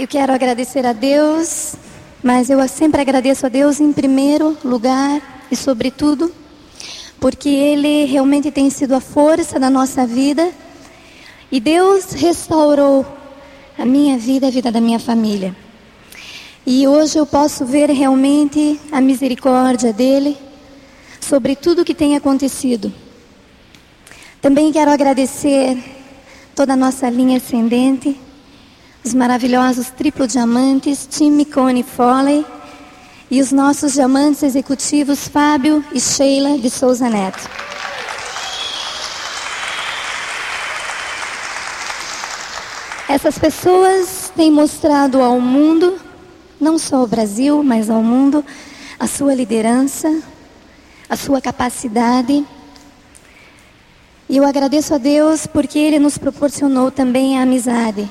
Eu quero agradecer a Deus, mas eu sempre agradeço a Deus em primeiro lugar e sobretudo, porque Ele realmente tem sido a força da nossa vida e Deus restaurou a minha vida a vida da minha família. E hoje eu posso ver realmente a misericórdia dele sobre tudo o que tem acontecido. Também quero agradecer toda a nossa linha ascendente, os maravilhosos triplo diamantes, Tim Cone Foley. E os nossos diamantes executivos Fábio e Sheila de Souza Neto. Essas pessoas têm mostrado ao mundo, não só ao Brasil, mas ao mundo, a sua liderança, a sua capacidade. E eu agradeço a Deus porque Ele nos proporcionou também a amizade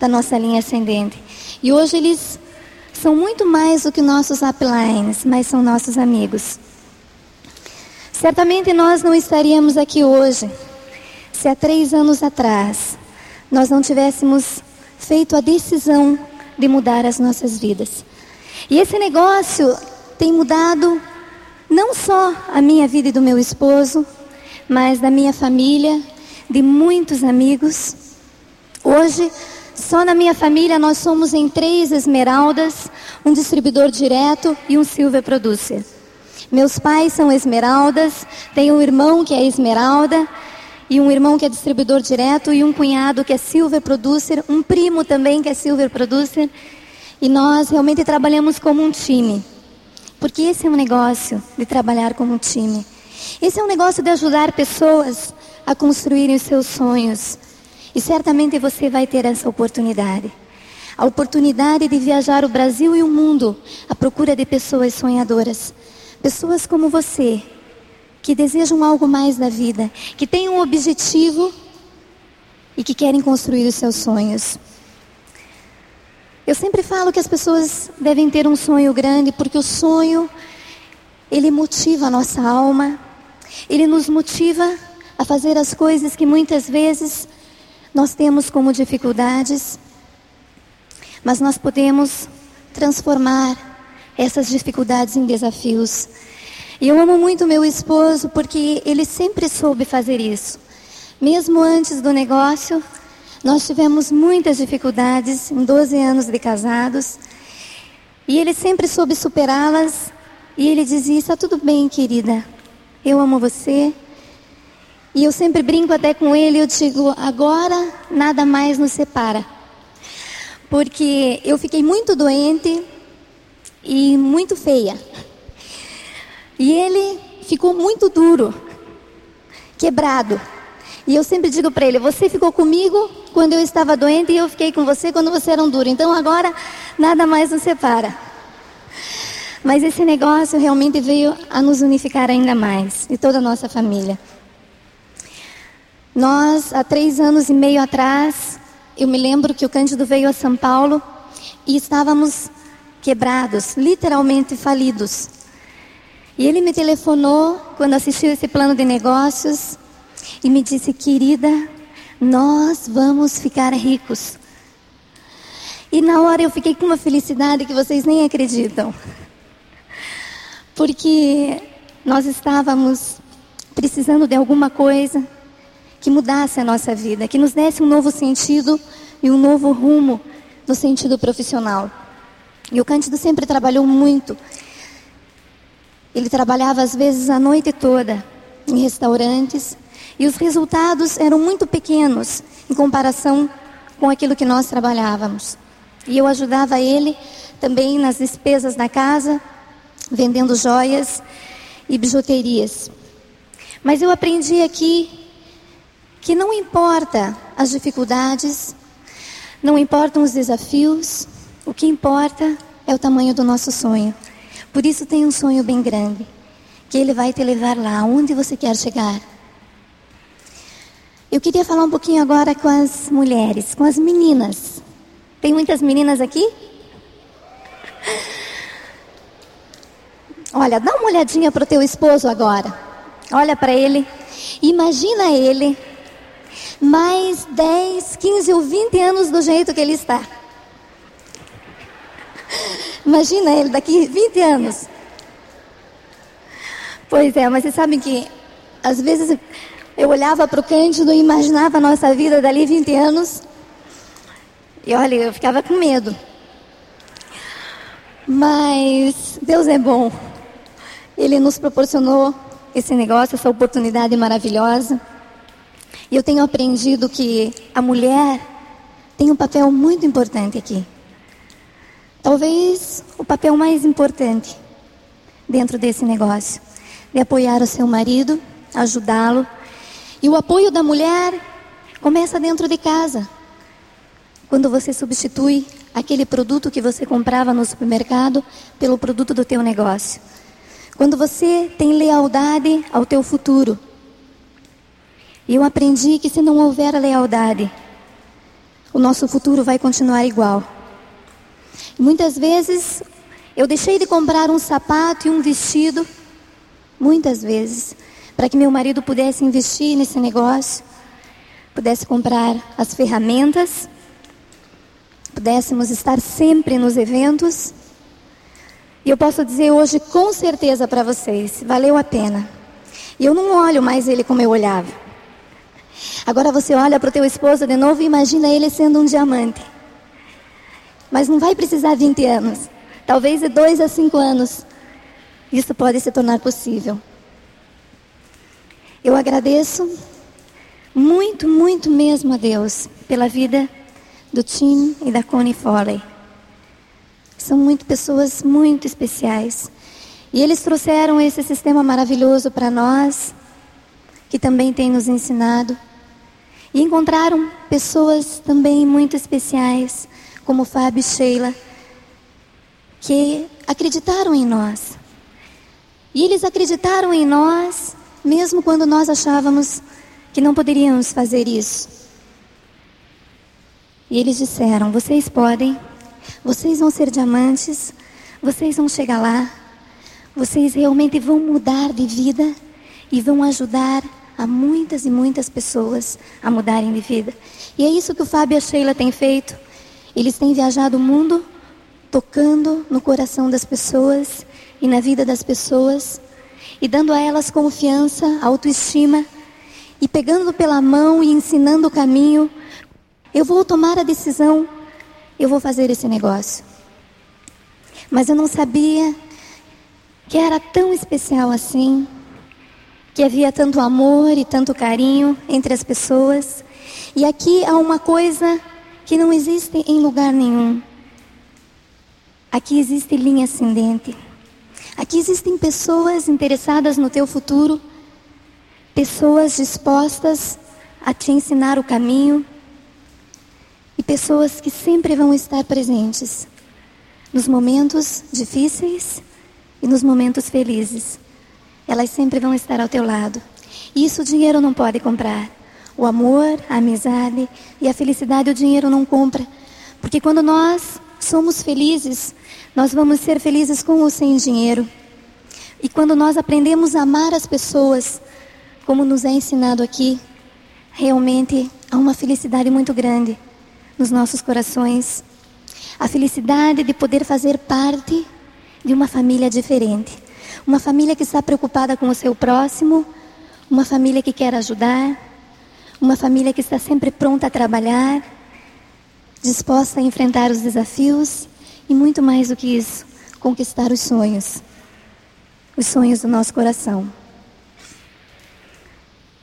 da nossa linha ascendente. E hoje eles são muito mais do que nossos uplines, mas são nossos amigos. Certamente nós não estaríamos aqui hoje se há três anos atrás nós não tivéssemos feito a decisão de mudar as nossas vidas. E esse negócio tem mudado não só a minha vida e do meu esposo, mas da minha família, de muitos amigos. Hoje, só na minha família nós somos em três esmeraldas, um distribuidor direto e um silver producer. Meus pais são esmeraldas, tenho um irmão que é esmeralda e um irmão que é distribuidor direto e um cunhado que é silver producer, um primo também que é silver producer. E nós realmente trabalhamos como um time. Porque esse é um negócio de trabalhar como um time. Esse é um negócio de ajudar pessoas a construírem os seus sonhos. E certamente você vai ter essa oportunidade. A oportunidade de viajar o Brasil e o mundo à procura de pessoas sonhadoras. Pessoas como você, que desejam algo mais da vida, que têm um objetivo e que querem construir os seus sonhos. Eu sempre falo que as pessoas devem ter um sonho grande, porque o sonho, ele motiva a nossa alma, ele nos motiva a fazer as coisas que muitas vezes nós temos como dificuldades, mas nós podemos transformar essas dificuldades em desafios. E eu amo muito meu esposo porque ele sempre soube fazer isso. Mesmo antes do negócio, nós tivemos muitas dificuldades em 12 anos de casados. E ele sempre soube superá-las. E ele dizia: Está tudo bem, querida. Eu amo você. E eu sempre brinco até com ele, eu digo, agora nada mais nos separa. Porque eu fiquei muito doente e muito feia. E ele ficou muito duro, quebrado. E eu sempre digo para ele: Você ficou comigo quando eu estava doente e eu fiquei com você quando você era um duro. Então agora nada mais nos separa. Mas esse negócio realmente veio a nos unificar ainda mais, e toda a nossa família. Nós, há três anos e meio atrás, eu me lembro que o Cândido veio a São Paulo e estávamos quebrados, literalmente falidos. E ele me telefonou quando assistiu esse plano de negócios e me disse: Querida, nós vamos ficar ricos. E na hora eu fiquei com uma felicidade que vocês nem acreditam porque nós estávamos precisando de alguma coisa que mudasse a nossa vida, que nos desse um novo sentido e um novo rumo no sentido profissional. E o Cândido sempre trabalhou muito. Ele trabalhava às vezes a noite toda em restaurantes e os resultados eram muito pequenos em comparação com aquilo que nós trabalhávamos. E eu ajudava ele também nas despesas da casa, vendendo joias e bijuterias. Mas eu aprendi aqui que não importa as dificuldades, não importam os desafios, o que importa é o tamanho do nosso sonho. Por isso tem um sonho bem grande, que ele vai te levar lá onde você quer chegar. Eu queria falar um pouquinho agora com as mulheres, com as meninas. Tem muitas meninas aqui? Olha, dá uma olhadinha para o teu esposo agora. Olha para ele. Imagina ele mais 10, 15 ou 20 anos do jeito que ele está. Imagina ele daqui 20 anos. Pois é, mas vocês sabem que às vezes eu olhava para o Cândido e imaginava a nossa vida dali 20 anos. E olha, eu ficava com medo. Mas Deus é bom. Ele nos proporcionou esse negócio, essa oportunidade maravilhosa. E eu tenho aprendido que a mulher tem um papel muito importante aqui. Talvez o papel mais importante dentro desse negócio, de apoiar o seu marido, ajudá-lo. E o apoio da mulher começa dentro de casa. Quando você substitui aquele produto que você comprava no supermercado pelo produto do teu negócio. Quando você tem lealdade ao teu futuro. Eu aprendi que se não houver lealdade, o nosso futuro vai continuar igual. Muitas vezes eu deixei de comprar um sapato e um vestido, muitas vezes, para que meu marido pudesse investir nesse negócio, pudesse comprar as ferramentas, pudéssemos estar sempre nos eventos. E eu posso dizer hoje com certeza para vocês, valeu a pena. E eu não olho mais ele como eu olhava. Agora você olha para o teu esposo de novo e imagina ele sendo um diamante. Mas não vai precisar 20 anos. Talvez de 2 a 5 anos. Isso pode se tornar possível. Eu agradeço muito, muito mesmo a Deus pela vida do Tim e da Connie Foley. São muito pessoas muito especiais. E eles trouxeram esse sistema maravilhoso para nós, que também tem nos ensinado. E encontraram pessoas também muito especiais como Fábio e Sheila, que acreditaram em nós. E eles acreditaram em nós, mesmo quando nós achávamos que não poderíamos fazer isso. E eles disseram: vocês podem, vocês vão ser diamantes, vocês vão chegar lá, vocês realmente vão mudar de vida e vão ajudar a muitas e muitas pessoas a mudarem de vida. E é isso que o Fábio e a Sheila têm feito. Eles têm viajado o mundo tocando no coração das pessoas e na vida das pessoas e dando a elas confiança, autoestima e pegando pela mão e ensinando o caminho. Eu vou tomar a decisão, eu vou fazer esse negócio. Mas eu não sabia que era tão especial assim, que havia tanto amor e tanto carinho entre as pessoas. E aqui há uma coisa que não existe em lugar nenhum. Aqui existe linha ascendente. Aqui existem pessoas interessadas no teu futuro, pessoas dispostas a te ensinar o caminho e pessoas que sempre vão estar presentes nos momentos difíceis e nos momentos felizes. Elas sempre vão estar ao teu lado. Isso o dinheiro não pode comprar. O amor, a amizade e a felicidade o dinheiro não compra. Porque quando nós somos felizes, nós vamos ser felizes com ou sem dinheiro. E quando nós aprendemos a amar as pessoas, como nos é ensinado aqui, realmente há uma felicidade muito grande nos nossos corações. A felicidade de poder fazer parte de uma família diferente. Uma família que está preocupada com o seu próximo, uma família que quer ajudar, uma família que está sempre pronta a trabalhar, disposta a enfrentar os desafios e muito mais do que isso, conquistar os sonhos. Os sonhos do nosso coração.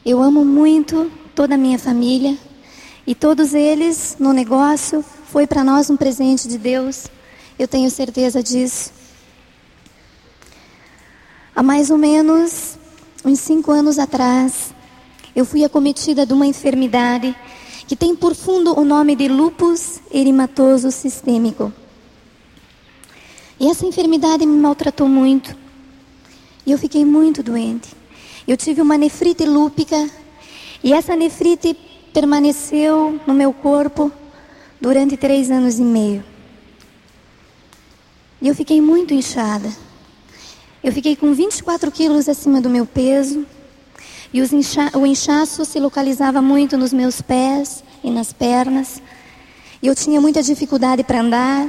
Eu amo muito toda a minha família e todos eles no negócio foi para nós um presente de Deus. Eu tenho certeza disso. Há mais ou menos uns cinco anos atrás, eu fui acometida de uma enfermidade que tem por fundo o nome de lupus erimatoso sistêmico. E essa enfermidade me maltratou muito. E eu fiquei muito doente. Eu tive uma nefrite lúpica e essa nefrite permaneceu no meu corpo durante três anos e meio. E eu fiquei muito inchada. Eu fiquei com 24 quilos acima do meu peso. E incha o inchaço se localizava muito nos meus pés e nas pernas. E eu tinha muita dificuldade para andar.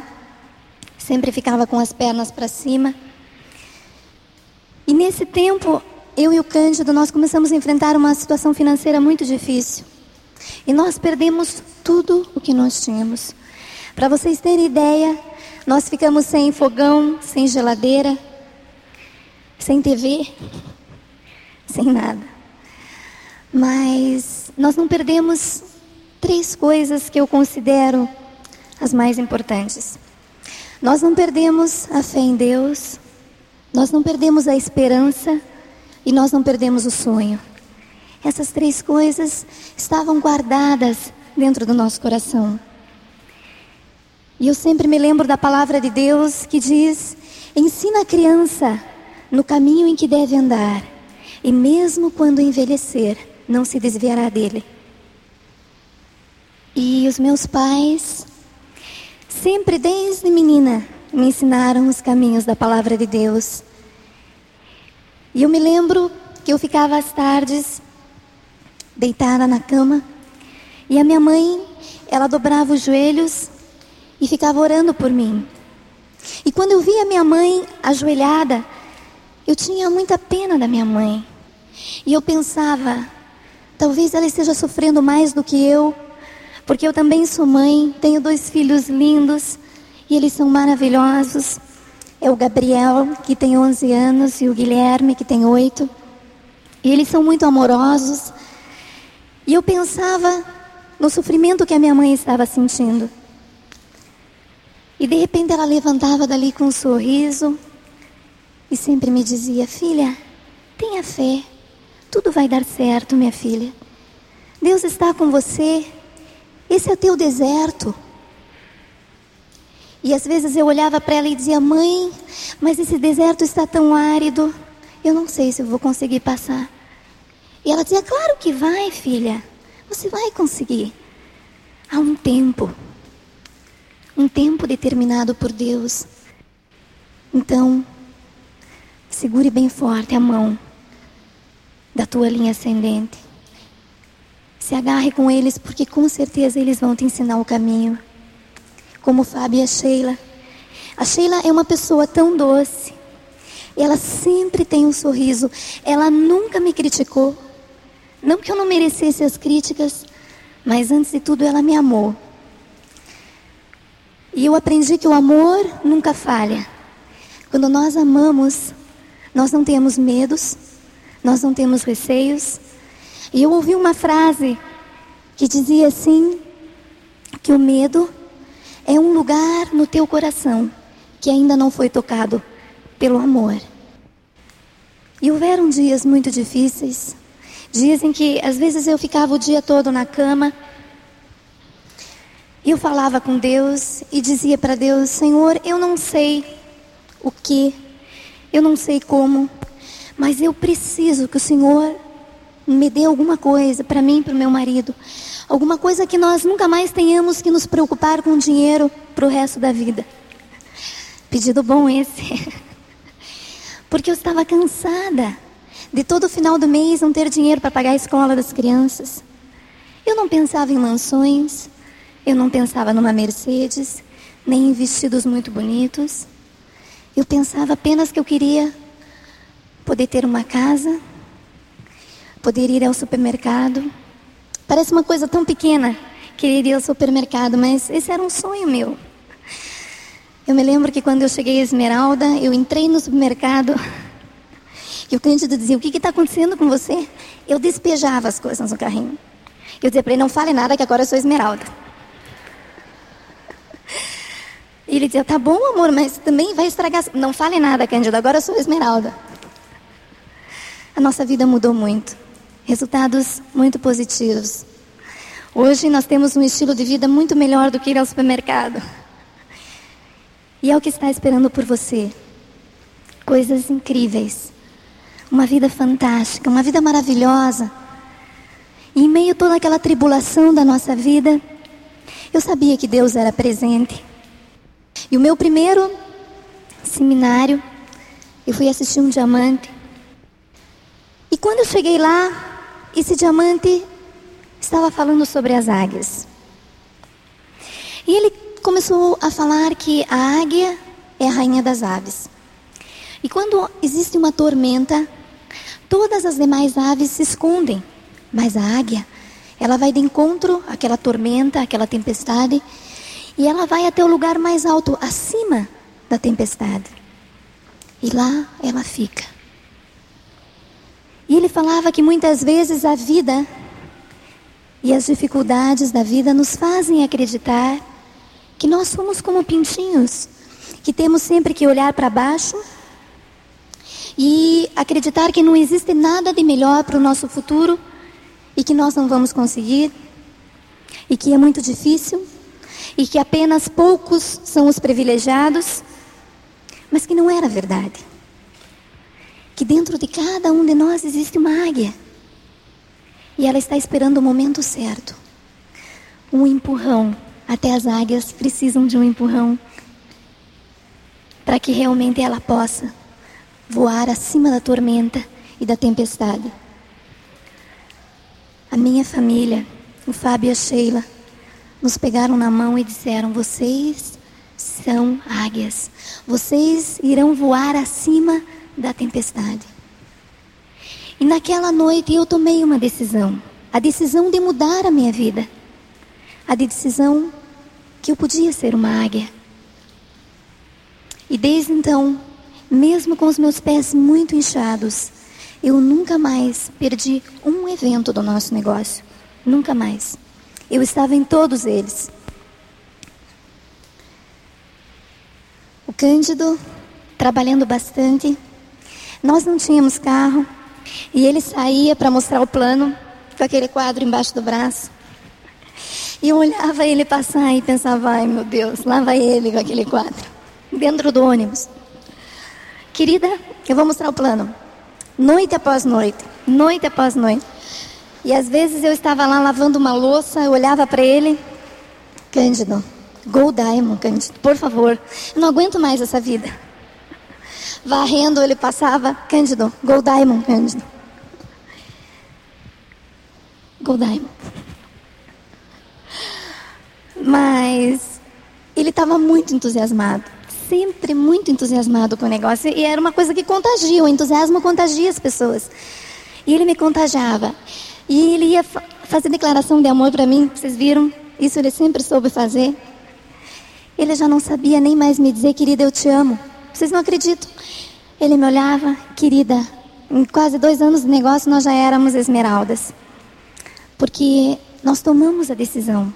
sempre ficava com as pernas para cima. E nesse tempo, eu e o Cândido, nós começamos a enfrentar uma situação financeira muito difícil. E nós perdemos tudo o que nós tínhamos. Para vocês terem ideia, nós ficamos sem fogão, sem geladeira, sem TV, sem nada. Mas nós não perdemos três coisas que eu considero as mais importantes. Nós não perdemos a fé em Deus, nós não perdemos a esperança e nós não perdemos o sonho. Essas três coisas estavam guardadas dentro do nosso coração. E eu sempre me lembro da palavra de Deus que diz: ensina a criança no caminho em que deve andar, e mesmo quando envelhecer, não se desviará dele. E os meus pais, sempre desde menina, me ensinaram os caminhos da palavra de Deus. E eu me lembro que eu ficava às tardes deitada na cama e a minha mãe, ela dobrava os joelhos e ficava orando por mim. E quando eu via minha mãe ajoelhada, eu tinha muita pena da minha mãe. E eu pensava, talvez ela esteja sofrendo mais do que eu, porque eu também sou mãe, tenho dois filhos lindos e eles são maravilhosos. É o Gabriel, que tem 11 anos, e o Guilherme, que tem 8. E eles são muito amorosos. E eu pensava no sofrimento que a minha mãe estava sentindo. E de repente ela levantava dali com um sorriso e sempre me dizia: Filha, tenha fé, tudo vai dar certo, minha filha. Deus está com você, esse é o teu deserto. E às vezes eu olhava para ela e dizia: Mãe, mas esse deserto está tão árido, eu não sei se eu vou conseguir passar. E ela dizia: Claro que vai, filha, você vai conseguir. Há um tempo, um tempo determinado por Deus. Então, segure bem forte a mão da tua linha ascendente. Se agarre com eles, porque com certeza eles vão te ensinar o caminho como Fábio e a Sheila. A Sheila é uma pessoa tão doce. Ela sempre tem um sorriso. Ela nunca me criticou. Não que eu não merecesse as críticas, mas antes de tudo ela me amou. E eu aprendi que o amor nunca falha. Quando nós amamos, nós não temos medos, nós não temos receios. E eu ouvi uma frase que dizia assim: que o medo é um lugar no teu coração que ainda não foi tocado pelo amor. E houveram dias muito difíceis, dias em que às vezes eu ficava o dia todo na cama. E eu falava com Deus e dizia para Deus: Senhor, eu não sei o que, eu não sei como, mas eu preciso que o Senhor me dê alguma coisa para mim e para o meu marido. Alguma coisa que nós nunca mais tenhamos que nos preocupar com dinheiro para o resto da vida. Pedido bom esse. Porque eu estava cansada de todo final do mês não ter dinheiro para pagar a escola das crianças. Eu não pensava em mansões, eu não pensava numa Mercedes, nem em vestidos muito bonitos. Eu pensava apenas que eu queria poder ter uma casa, poder ir ao supermercado, Parece uma coisa tão pequena, querer ir ao supermercado, mas esse era um sonho meu. Eu me lembro que quando eu cheguei a Esmeralda, eu entrei no supermercado e o Cândido dizia: O que está acontecendo com você? Eu despejava as coisas no carrinho. Eu dizia para ele: Não fale nada, que agora eu sou Esmeralda. E ele dizia: Tá bom, amor, mas também vai estragar. Não fale nada, Cândido, agora eu sou Esmeralda. A nossa vida mudou muito resultados muito positivos. Hoje nós temos um estilo de vida muito melhor do que ir ao supermercado. E é o que está esperando por você. Coisas incríveis. Uma vida fantástica, uma vida maravilhosa. E em meio a toda aquela tribulação da nossa vida, eu sabia que Deus era presente. E o meu primeiro seminário, eu fui assistir um diamante. E quando eu cheguei lá, esse diamante estava falando sobre as águias. E ele começou a falar que a águia é a rainha das aves. E quando existe uma tormenta, todas as demais aves se escondem, mas a águia, ela vai de encontro àquela tormenta, àquela tempestade, e ela vai até o lugar mais alto, acima da tempestade. E lá ela fica. E ele falava que muitas vezes a vida e as dificuldades da vida nos fazem acreditar que nós somos como pintinhos, que temos sempre que olhar para baixo e acreditar que não existe nada de melhor para o nosso futuro e que nós não vamos conseguir e que é muito difícil e que apenas poucos são os privilegiados, mas que não era verdade. Que dentro de cada um de nós existe uma águia e ela está esperando o momento certo um empurrão. Até as águias precisam de um empurrão para que realmente ela possa voar acima da tormenta e da tempestade. A minha família, o Fábio e a Sheila, nos pegaram na mão e disseram: Vocês são águias, vocês irão voar acima da tempestade. E naquela noite eu tomei uma decisão, a decisão de mudar a minha vida, a decisão que eu podia ser uma águia. E desde então mesmo com os meus pés muito inchados, eu nunca mais perdi um evento do nosso negócio. Nunca mais. Eu estava em todos eles. O Cândido, trabalhando bastante. Nós não tínhamos carro. E ele saía para mostrar o plano, com aquele quadro embaixo do braço. E eu olhava ele passar e pensava, ai meu Deus, lá vai ele com aquele quadro, dentro do ônibus. Querida, eu vou mostrar o plano. Noite após noite, noite após noite. E às vezes eu estava lá lavando uma louça, eu olhava para ele, Cândido, Gold Diamond, Cândido, por favor, eu não aguento mais essa vida. Varrendo, ele passava, Cândido, Gold Diamond, Cândido. Gold Diamond. Mas ele estava muito entusiasmado sempre muito entusiasmado com o negócio e era uma coisa que contagia, o entusiasmo contagia as pessoas. E ele me contagiava. E ele ia fazer declaração de amor para mim, vocês viram? Isso ele sempre soube fazer. Ele já não sabia nem mais me dizer, querida, eu te amo. Vocês não acreditam. Ele me olhava, querida, em quase dois anos de negócio nós já éramos esmeraldas. Porque nós tomamos a decisão.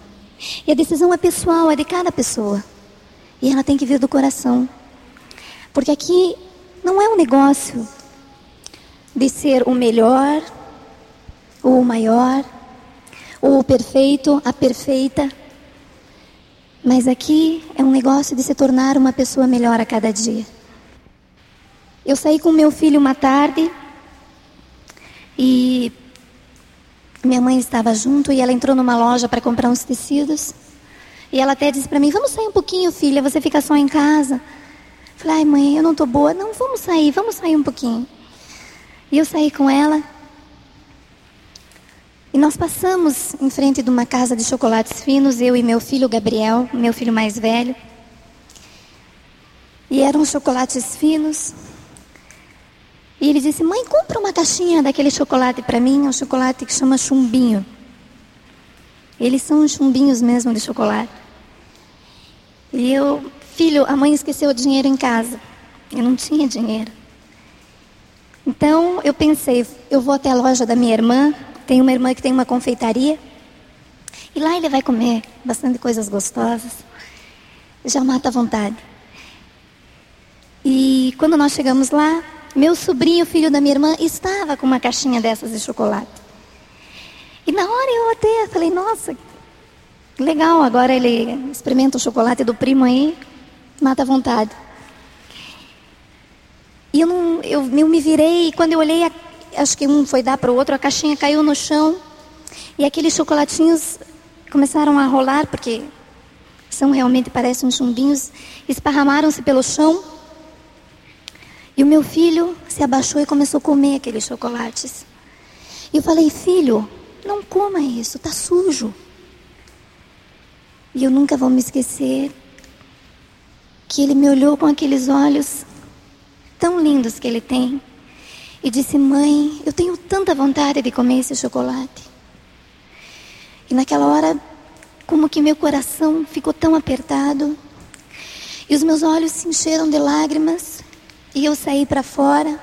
E a decisão é pessoal, é de cada pessoa. E ela tem que vir do coração. Porque aqui não é um negócio de ser o melhor, o maior, o perfeito, a perfeita. Mas aqui é um negócio de se tornar uma pessoa melhor a cada dia. Eu saí com meu filho uma tarde e minha mãe estava junto e ela entrou numa loja para comprar uns tecidos. E ela até disse para mim: Vamos sair um pouquinho, filha, você fica só em casa. Falei: Ai, mãe, eu não estou boa. Não, vamos sair, vamos sair um pouquinho. E eu saí com ela. E nós passamos em frente de uma casa de chocolates finos, eu e meu filho Gabriel, meu filho mais velho. E eram chocolates finos. E ele disse: Mãe, compra uma caixinha daquele chocolate para mim, é um chocolate que chama chumbinho. Eles são chumbinhos mesmo de chocolate. E eu, filho, a mãe esqueceu o dinheiro em casa. Eu não tinha dinheiro. Então eu pensei, eu vou até a loja da minha irmã. Tem uma irmã que tem uma confeitaria. E lá ele vai comer bastante coisas gostosas. Já mata a vontade. E quando nós chegamos lá, meu sobrinho, filho da minha irmã, estava com uma caixinha dessas de chocolate. E na hora eu até falei, nossa, Legal, agora ele experimenta o chocolate do primo aí, mata a vontade. E eu, não, eu, eu me virei e quando eu olhei, acho que um foi dar para o outro, a caixinha caiu no chão e aqueles chocolatinhos começaram a rolar, porque são realmente, parecem chumbinhos, esparramaram-se pelo chão. E o meu filho se abaixou e começou a comer aqueles chocolates. E eu falei, filho, não coma isso, está sujo. E eu nunca vou me esquecer que ele me olhou com aqueles olhos tão lindos que ele tem e disse: Mãe, eu tenho tanta vontade de comer esse chocolate. E naquela hora, como que meu coração ficou tão apertado e os meus olhos se encheram de lágrimas e eu saí para fora.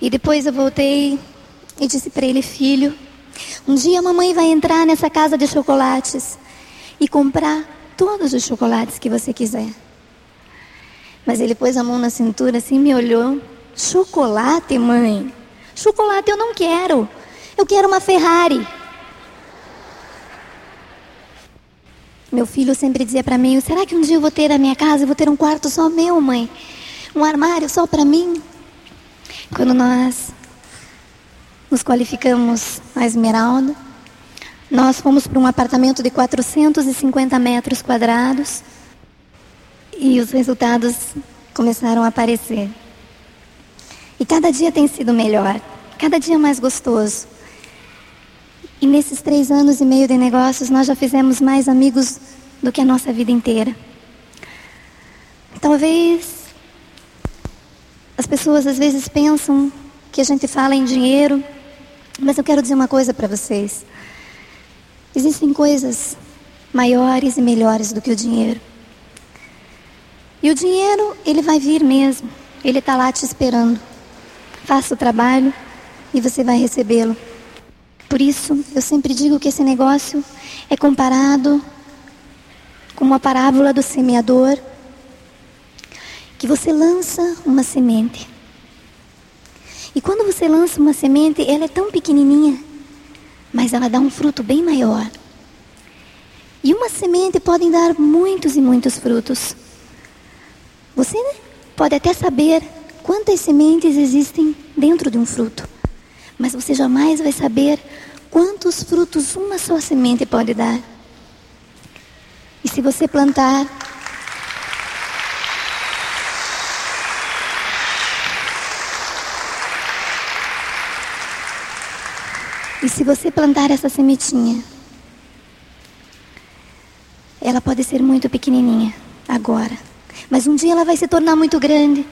E depois eu voltei e disse para ele: Filho, um dia a mamãe vai entrar nessa casa de chocolates e comprar todos os chocolates que você quiser. Mas ele pôs a mão na cintura assim, me olhou. Chocolate, mãe? Chocolate eu não quero. Eu quero uma Ferrari. Meu filho sempre dizia para mim: será que um dia eu vou ter a minha casa? Eu vou ter um quarto só meu, mãe? Um armário só para mim? Quando nós nos qualificamos a Esmeralda, nós fomos para um apartamento de 450 metros quadrados e os resultados começaram a aparecer. E cada dia tem sido melhor, cada dia mais gostoso. E nesses três anos e meio de negócios, nós já fizemos mais amigos do que a nossa vida inteira. Talvez as pessoas às vezes pensam que a gente fala em dinheiro, mas eu quero dizer uma coisa para vocês. Existem coisas maiores e melhores do que o dinheiro. E o dinheiro, ele vai vir mesmo. Ele está lá te esperando. Faça o trabalho e você vai recebê-lo. Por isso, eu sempre digo que esse negócio é comparado com uma parábola do semeador, que você lança uma semente. E quando você lança uma semente, ela é tão pequenininha mas ela dá um fruto bem maior. E uma semente pode dar muitos e muitos frutos. Você pode até saber quantas sementes existem dentro de um fruto, mas você jamais vai saber quantos frutos uma só semente pode dar. E se você plantar E se você plantar essa sementinha, ela pode ser muito pequenininha agora, mas um dia ela vai se tornar muito grande.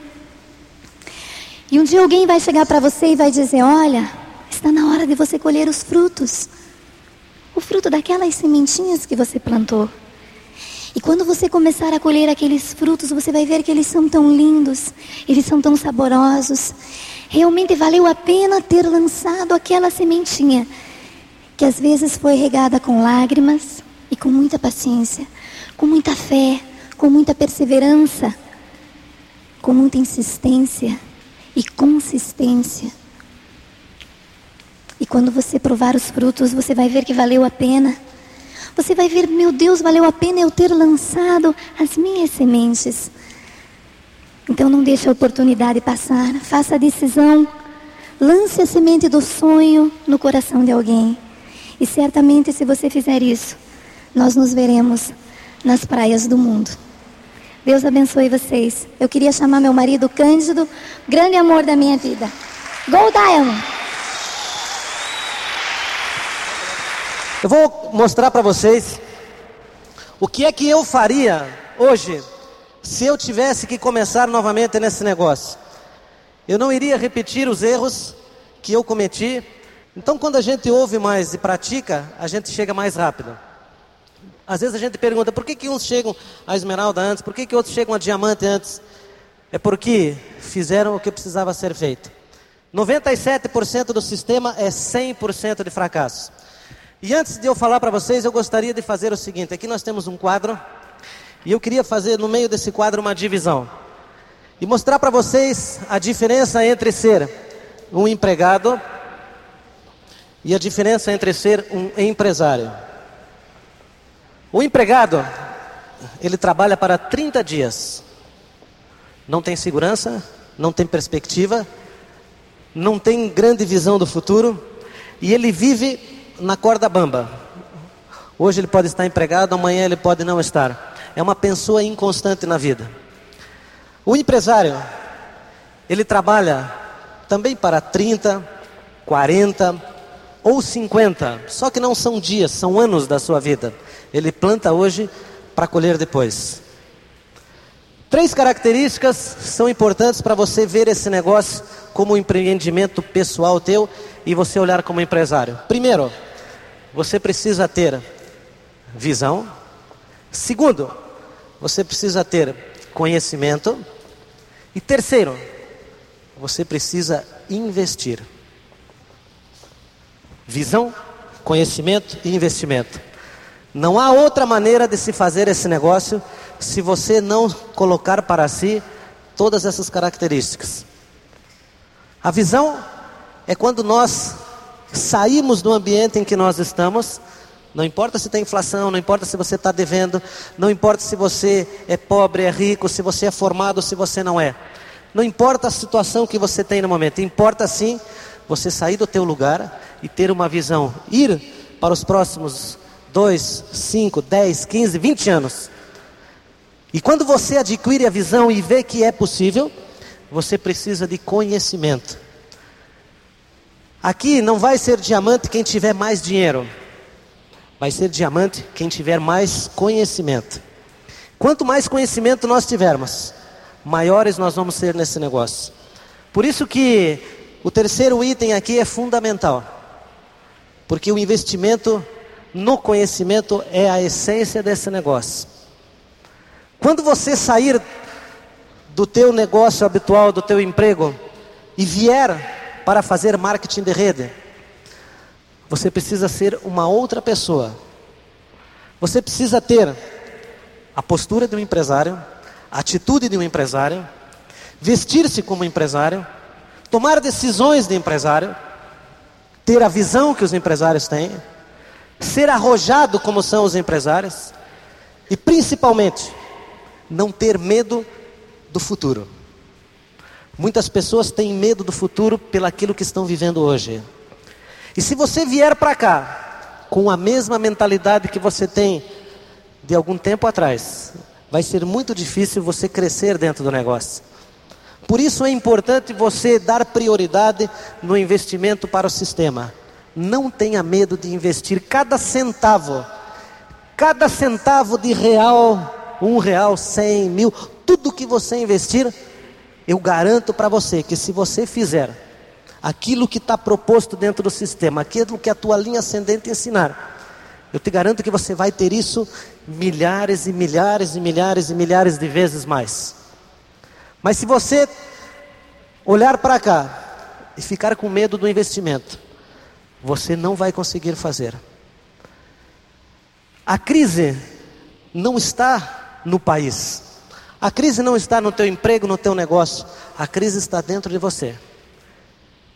E um dia alguém vai chegar para você e vai dizer: Olha, está na hora de você colher os frutos. O fruto daquelas sementinhas que você plantou. E quando você começar a colher aqueles frutos, você vai ver que eles são tão lindos, eles são tão saborosos, Realmente valeu a pena ter lançado aquela sementinha, que às vezes foi regada com lágrimas e com muita paciência, com muita fé, com muita perseverança, com muita insistência e consistência. E quando você provar os frutos, você vai ver que valeu a pena. Você vai ver, meu Deus, valeu a pena eu ter lançado as minhas sementes. Então não deixe a oportunidade passar. Faça a decisão. Lance a semente do sonho no coração de alguém. E certamente, se você fizer isso, nós nos veremos nas praias do mundo. Deus abençoe vocês. Eu queria chamar meu marido Cândido, grande amor da minha vida. Go Diamond! Eu vou mostrar para vocês o que é que eu faria hoje se eu tivesse que começar novamente nesse negócio, eu não iria repetir os erros que eu cometi. Então, quando a gente ouve mais e pratica, a gente chega mais rápido. Às vezes a gente pergunta por que, que uns chegam a esmeralda antes, por que, que outros chegam a diamante antes? É porque fizeram o que precisava ser feito. 97% do sistema é 100% de fracasso. E antes de eu falar para vocês, eu gostaria de fazer o seguinte: aqui nós temos um quadro e eu queria fazer no meio desse quadro uma divisão e mostrar para vocês a diferença entre ser um empregado e a diferença entre ser um empresário. O empregado, ele trabalha para 30 dias. Não tem segurança, não tem perspectiva, não tem grande visão do futuro e ele vive na corda bamba. Hoje ele pode estar empregado, amanhã ele pode não estar é uma pessoa inconstante na vida. O empresário, ele trabalha também para 30, 40 ou 50, só que não são dias, são anos da sua vida. Ele planta hoje para colher depois. Três características são importantes para você ver esse negócio como um empreendimento pessoal teu e você olhar como empresário. Primeiro, você precisa ter visão. Segundo, você precisa ter conhecimento. E terceiro, você precisa investir. Visão, conhecimento e investimento. Não há outra maneira de se fazer esse negócio se você não colocar para si todas essas características. A visão é quando nós saímos do ambiente em que nós estamos, não importa se tem inflação, não importa se você está devendo, não importa se você é pobre, é rico, se você é formado, se você não é. Não importa a situação que você tem no momento, importa sim você sair do teu lugar e ter uma visão, ir para os próximos 2, 5, 10, 15, 20 anos. E quando você adquire a visão e vê que é possível, você precisa de conhecimento. Aqui não vai ser diamante quem tiver mais dinheiro, vai ser diamante quem tiver mais conhecimento. Quanto mais conhecimento nós tivermos, maiores nós vamos ser nesse negócio. Por isso que o terceiro item aqui é fundamental, porque o investimento no conhecimento é a essência desse negócio. Quando você sair do teu negócio habitual, do teu emprego e vier para fazer marketing de rede, você precisa ser uma outra pessoa. Você precisa ter a postura de um empresário, a atitude de um empresário, vestir-se como empresário, tomar decisões de empresário, ter a visão que os empresários têm, ser arrojado como são os empresários e principalmente não ter medo do futuro. Muitas pessoas têm medo do futuro pelaquilo que estão vivendo hoje. E se você vier para cá com a mesma mentalidade que você tem de algum tempo atrás, vai ser muito difícil você crescer dentro do negócio. Por isso é importante você dar prioridade no investimento para o sistema. Não tenha medo de investir cada centavo, cada centavo de real, um real, cem mil, tudo que você investir, eu garanto para você que se você fizer aquilo que está proposto dentro do sistema, aquilo que a tua linha ascendente ensinar, eu te garanto que você vai ter isso milhares e milhares e milhares e milhares de vezes mais. Mas se você olhar para cá e ficar com medo do investimento, você não vai conseguir fazer. A crise não está no país. A crise não está no teu emprego, no teu negócio, a crise está dentro de você.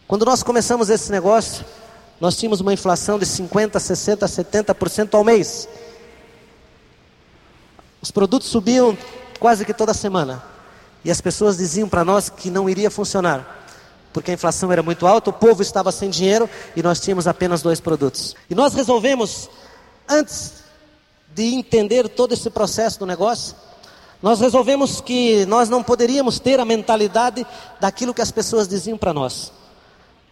Quando nós começamos esse negócio, nós tínhamos uma inflação de 50, 60, 70% ao mês. Os produtos subiam quase que toda semana. E as pessoas diziam para nós que não iria funcionar. Porque a inflação era muito alta, o povo estava sem dinheiro e nós tínhamos apenas dois produtos. E nós resolvemos, antes de entender todo esse processo do negócio, nós resolvemos que nós não poderíamos ter a mentalidade daquilo que as pessoas diziam para nós.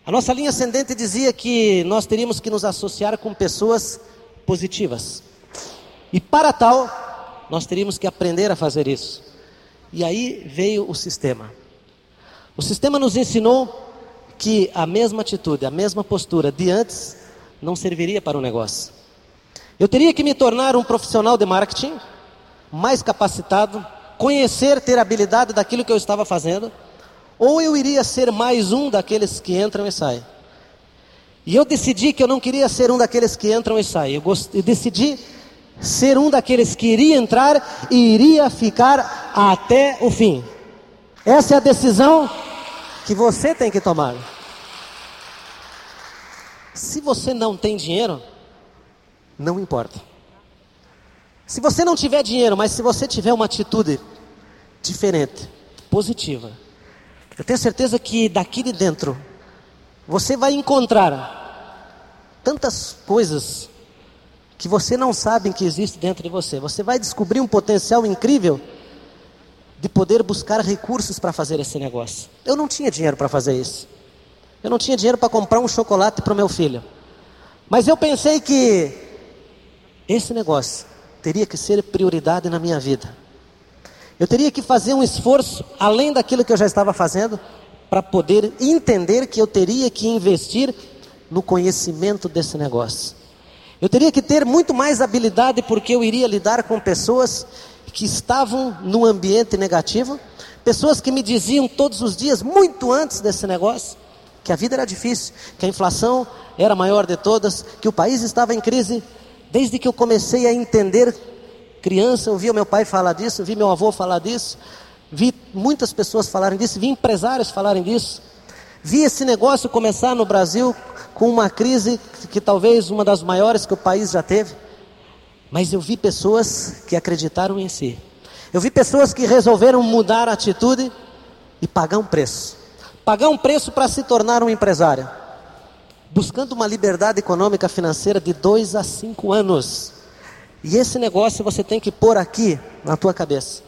A nossa linha ascendente dizia que nós teríamos que nos associar com pessoas positivas. E para tal, nós teríamos que aprender a fazer isso. E aí veio o sistema. O sistema nos ensinou que a mesma atitude, a mesma postura de antes não serviria para o negócio. Eu teria que me tornar um profissional de marketing mais capacitado, conhecer, ter habilidade daquilo que eu estava fazendo, ou eu iria ser mais um daqueles que entram e saem. E eu decidi que eu não queria ser um daqueles que entram e saem. Eu, gost... eu decidi ser um daqueles que iria entrar e iria ficar até o fim. Essa é a decisão que você tem que tomar. Se você não tem dinheiro, não importa. Se você não tiver dinheiro, mas se você tiver uma atitude diferente, positiva, eu tenho certeza que daqui de dentro você vai encontrar tantas coisas que você não sabe que existe dentro de você. Você vai descobrir um potencial incrível de poder buscar recursos para fazer esse negócio. Eu não tinha dinheiro para fazer isso. Eu não tinha dinheiro para comprar um chocolate para o meu filho. Mas eu pensei que esse negócio teria que ser prioridade na minha vida. Eu teria que fazer um esforço além daquilo que eu já estava fazendo para poder entender que eu teria que investir no conhecimento desse negócio. Eu teria que ter muito mais habilidade porque eu iria lidar com pessoas que estavam num ambiente negativo, pessoas que me diziam todos os dias, muito antes desse negócio, que a vida era difícil, que a inflação era a maior de todas, que o país estava em crise. Desde que eu comecei a entender, criança, eu via meu pai falar disso, vi meu avô falar disso, vi muitas pessoas falarem disso, vi empresários falarem disso. Vi esse negócio começar no Brasil com uma crise que talvez uma das maiores que o país já teve. Mas eu vi pessoas que acreditaram em si. Eu vi pessoas que resolveram mudar a atitude e pagar um preço. Pagar um preço para se tornar um empresário. Buscando uma liberdade econômica financeira de dois a cinco anos. E esse negócio você tem que pôr aqui na tua cabeça.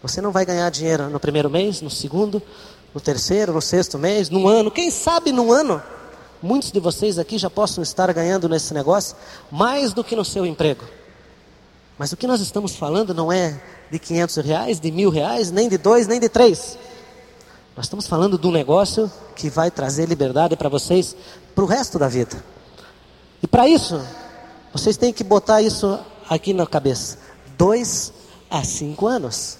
Você não vai ganhar dinheiro no primeiro mês, no segundo, no terceiro, no sexto mês, no ano. Quem sabe no ano? Muitos de vocês aqui já possam estar ganhando nesse negócio mais do que no seu emprego. Mas o que nós estamos falando não é de 500 reais, de mil reais, nem de dois, nem de três. Nós estamos falando de um negócio que vai trazer liberdade para vocês para o resto da vida. E para isso, vocês têm que botar isso aqui na cabeça: dois a cinco anos.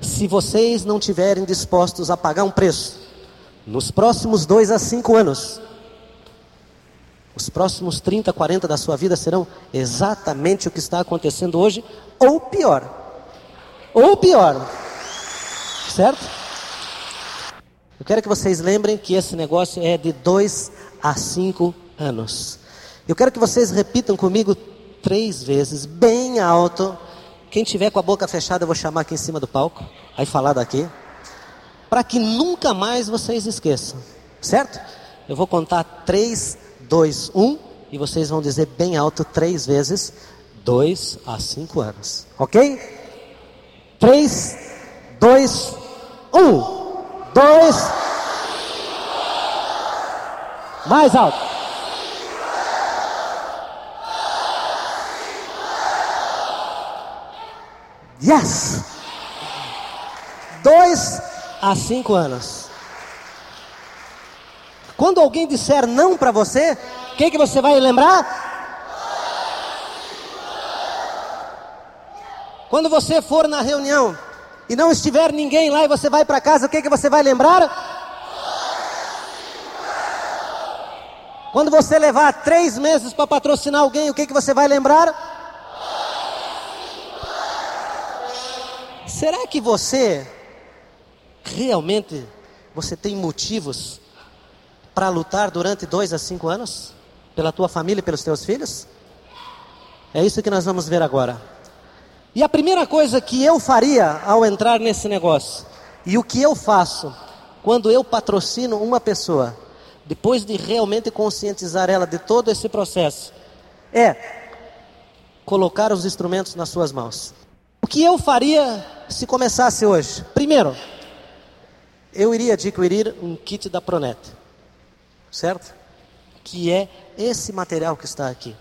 Se vocês não tiverem dispostos a pagar um preço, nos próximos dois a cinco anos, os próximos 30, 40 da sua vida serão exatamente o que está acontecendo hoje, ou pior. Ou pior. Certo? Eu quero que vocês lembrem que esse negócio é de dois a cinco anos. Eu quero que vocês repitam comigo três vezes, bem alto. Quem tiver com a boca fechada, eu vou chamar aqui em cima do palco, aí falar daqui para que nunca mais vocês esqueçam, certo? Eu vou contar 3, 2, 1 e vocês vão dizer bem alto três vezes, 2 a 5 anos, ok? 3, 2, 1, 2, mais alto. Yes! Dois há cinco anos. Quando alguém disser não para você, o que, que você vai lembrar? Quando você for na reunião e não estiver ninguém lá e você vai para casa, o que, que você vai lembrar? Quando você levar três meses para patrocinar alguém, o que, que você vai lembrar? Será que você realmente você tem motivos para lutar durante dois a cinco anos? Pela tua família e pelos teus filhos? É isso que nós vamos ver agora. E a primeira coisa que eu faria ao entrar nesse negócio, e o que eu faço quando eu patrocino uma pessoa, depois de realmente conscientizar ela de todo esse processo, é colocar os instrumentos nas suas mãos. O que eu faria se começasse hoje? Primeiro, eu iria adquirir um kit da Pronet, certo? Que é esse material que está aqui.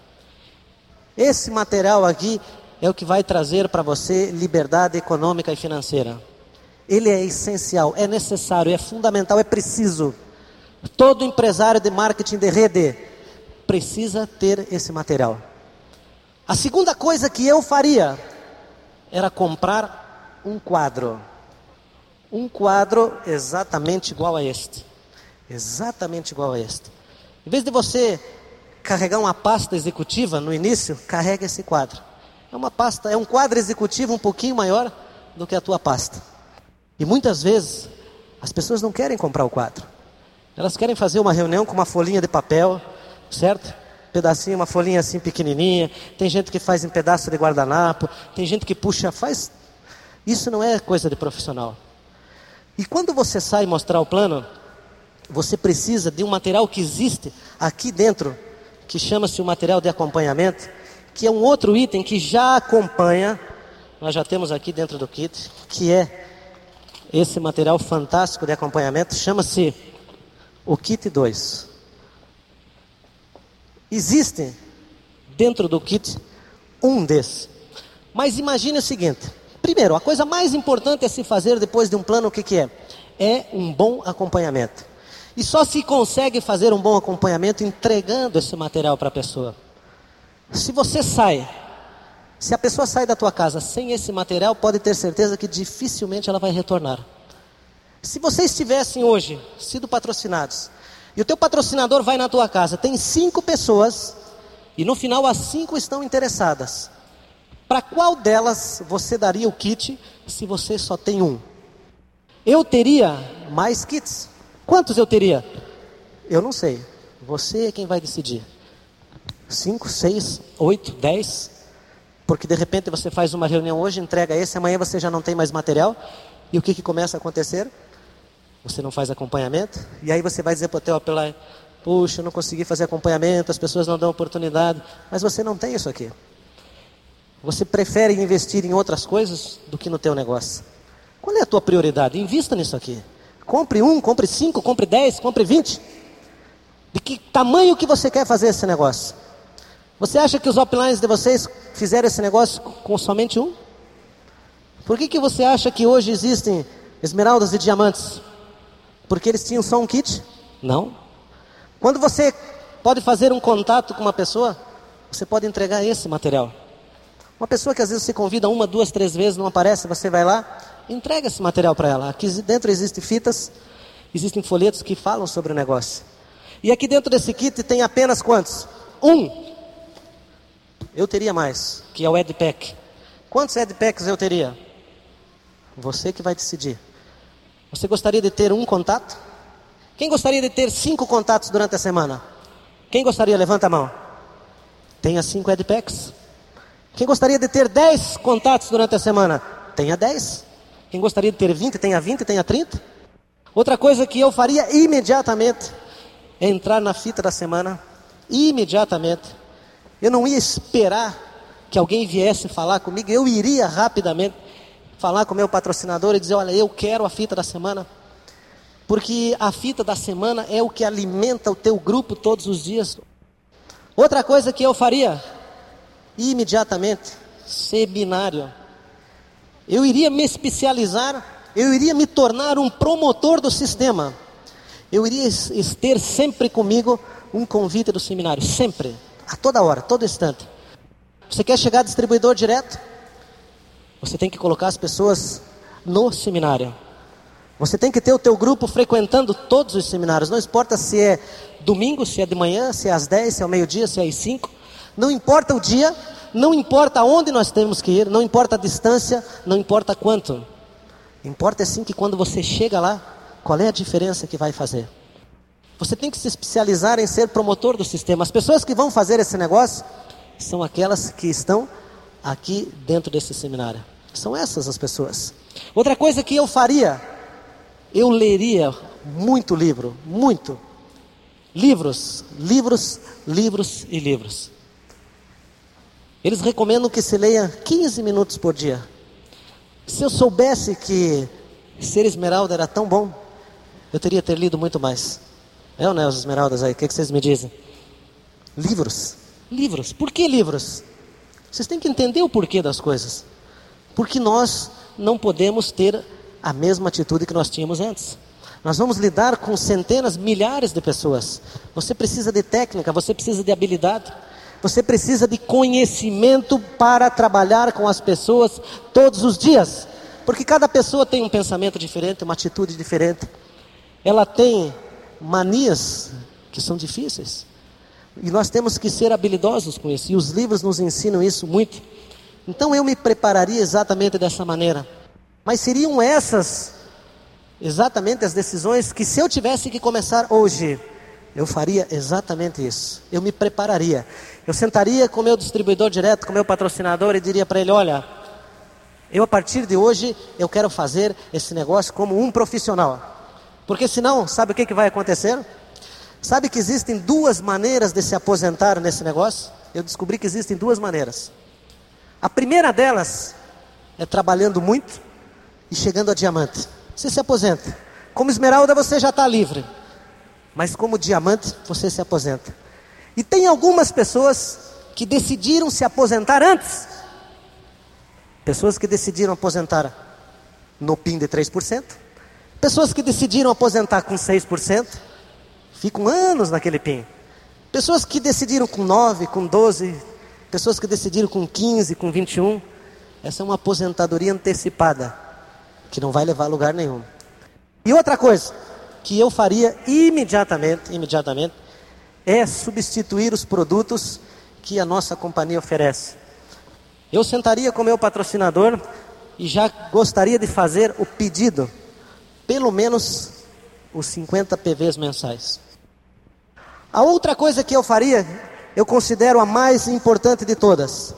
Esse material aqui é o que vai trazer para você liberdade econômica e financeira. Ele é essencial, é necessário, é fundamental, é preciso. Todo empresário de marketing de rede precisa ter esse material. A segunda coisa que eu faria era comprar um quadro um quadro exatamente igual a este. Exatamente igual a este. Em vez de você carregar uma pasta executiva no início, carrega esse quadro. É uma pasta, é um quadro executivo um pouquinho maior do que a tua pasta. E muitas vezes as pessoas não querem comprar o quadro. Elas querem fazer uma reunião com uma folhinha de papel, certo? pedacinho, uma folhinha assim pequenininha. Tem gente que faz em pedaço de guardanapo, tem gente que puxa, faz. Isso não é coisa de profissional. E quando você sai mostrar o plano, você precisa de um material que existe aqui dentro, que chama-se o material de acompanhamento, que é um outro item que já acompanha, nós já temos aqui dentro do kit, que é esse material fantástico de acompanhamento, chama-se o kit 2. Existe dentro do kit um desses. Mas imagine o seguinte: Primeiro, a coisa mais importante a se fazer depois de um plano, o que, que é? É um bom acompanhamento. E só se consegue fazer um bom acompanhamento entregando esse material para a pessoa. Se você sai, se a pessoa sai da tua casa sem esse material, pode ter certeza que dificilmente ela vai retornar. Se vocês tivessem hoje sido patrocinados, e o teu patrocinador vai na tua casa, tem cinco pessoas, e no final as cinco estão interessadas. Para qual delas você daria o kit se você só tem um? Eu teria mais kits. Quantos eu teria? Eu não sei. Você é quem vai decidir. Cinco, seis, oito, dez. Porque de repente você faz uma reunião hoje, entrega esse, amanhã você já não tem mais material. E o que, que começa a acontecer? Você não faz acompanhamento. E aí você vai dizer para o teu apelar, puxa, eu não consegui fazer acompanhamento, as pessoas não dão oportunidade. Mas você não tem isso aqui. Você prefere investir em outras coisas do que no teu negócio. Qual é a tua prioridade? Invista nisso aqui. Compre um, compre cinco, compre dez, compre vinte. De que tamanho que você quer fazer esse negócio? Você acha que os uplines de vocês fizeram esse negócio com somente um? Por que, que você acha que hoje existem esmeraldas e diamantes? Porque eles tinham só um kit? Não. Quando você pode fazer um contato com uma pessoa, você pode entregar esse material. Uma pessoa que às vezes você convida uma, duas, três vezes, não aparece, você vai lá, entrega esse material para ela. Aqui dentro existem fitas, existem folhetos que falam sobre o negócio. E aqui dentro desse kit tem apenas quantos? Um. Eu teria mais, que é o EdPack. Quantos EdPacks eu teria? Você que vai decidir. Você gostaria de ter um contato? Quem gostaria de ter cinco contatos durante a semana? Quem gostaria? Levanta a mão. Tenha cinco EdPacks. Quem gostaria de ter 10 contatos durante a semana? Tenha 10. Quem gostaria de ter 20, tenha 20, tenha 30. Outra coisa que eu faria imediatamente é entrar na fita da semana. Imediatamente. Eu não ia esperar que alguém viesse falar comigo, eu iria rapidamente falar com o meu patrocinador e dizer: Olha, eu quero a fita da semana. Porque a fita da semana é o que alimenta o teu grupo todos os dias. Outra coisa que eu faria imediatamente seminário. Eu iria me especializar, eu iria me tornar um promotor do sistema. Eu iria ter sempre comigo um convite do seminário, sempre, a toda hora, todo instante. Você quer chegar distribuidor direto? Você tem que colocar as pessoas no seminário. Você tem que ter o teu grupo frequentando todos os seminários, não importa se é domingo, se é de manhã, se é às 10, se é ao meio-dia, se é às 5. Não importa o dia, não importa aonde nós temos que ir, não importa a distância, não importa quanto. Importa sim que quando você chega lá, qual é a diferença que vai fazer? Você tem que se especializar em ser promotor do sistema. As pessoas que vão fazer esse negócio são aquelas que estão aqui dentro desse seminário. São essas as pessoas. Outra coisa que eu faria, eu leria muito livro, muito. Livros, livros, livros e livros. Eles recomendam que se leia 15 minutos por dia. Se eu soubesse que ser esmeralda era tão bom, eu teria ter lido muito mais. É ou não é os esmeraldas aí? O que, que vocês me dizem? Livros. Livros. Por que livros? Vocês têm que entender o porquê das coisas. Porque nós não podemos ter a mesma atitude que nós tínhamos antes. Nós vamos lidar com centenas, milhares de pessoas. Você precisa de técnica, você precisa de habilidade. Você precisa de conhecimento para trabalhar com as pessoas todos os dias. Porque cada pessoa tem um pensamento diferente, uma atitude diferente. Ela tem manias que são difíceis. E nós temos que ser habilidosos com isso. E os livros nos ensinam isso muito. Então eu me prepararia exatamente dessa maneira. Mas seriam essas exatamente as decisões que se eu tivesse que começar hoje, eu faria exatamente isso. Eu me prepararia. Eu sentaria com o meu distribuidor direto, com o meu patrocinador e diria para ele: olha, eu a partir de hoje eu quero fazer esse negócio como um profissional. Porque senão, sabe o que, que vai acontecer? Sabe que existem duas maneiras de se aposentar nesse negócio? Eu descobri que existem duas maneiras. A primeira delas é trabalhando muito e chegando a diamante. Você se aposenta. Como esmeralda você já está livre. Mas como diamante, você se aposenta. E tem algumas pessoas que decidiram se aposentar antes. Pessoas que decidiram aposentar no PIN de 3%, pessoas que decidiram aposentar com 6%, ficam anos naquele PIN. Pessoas que decidiram com 9, com 12, pessoas que decidiram com 15, com 21. Essa é uma aposentadoria antecipada, que não vai levar a lugar nenhum. E outra coisa que eu faria imediatamente, imediatamente, é substituir os produtos que a nossa companhia oferece. Eu sentaria com meu patrocinador e já gostaria de fazer o pedido, pelo menos os 50 PVs mensais. A outra coisa que eu faria, eu considero a mais importante de todas.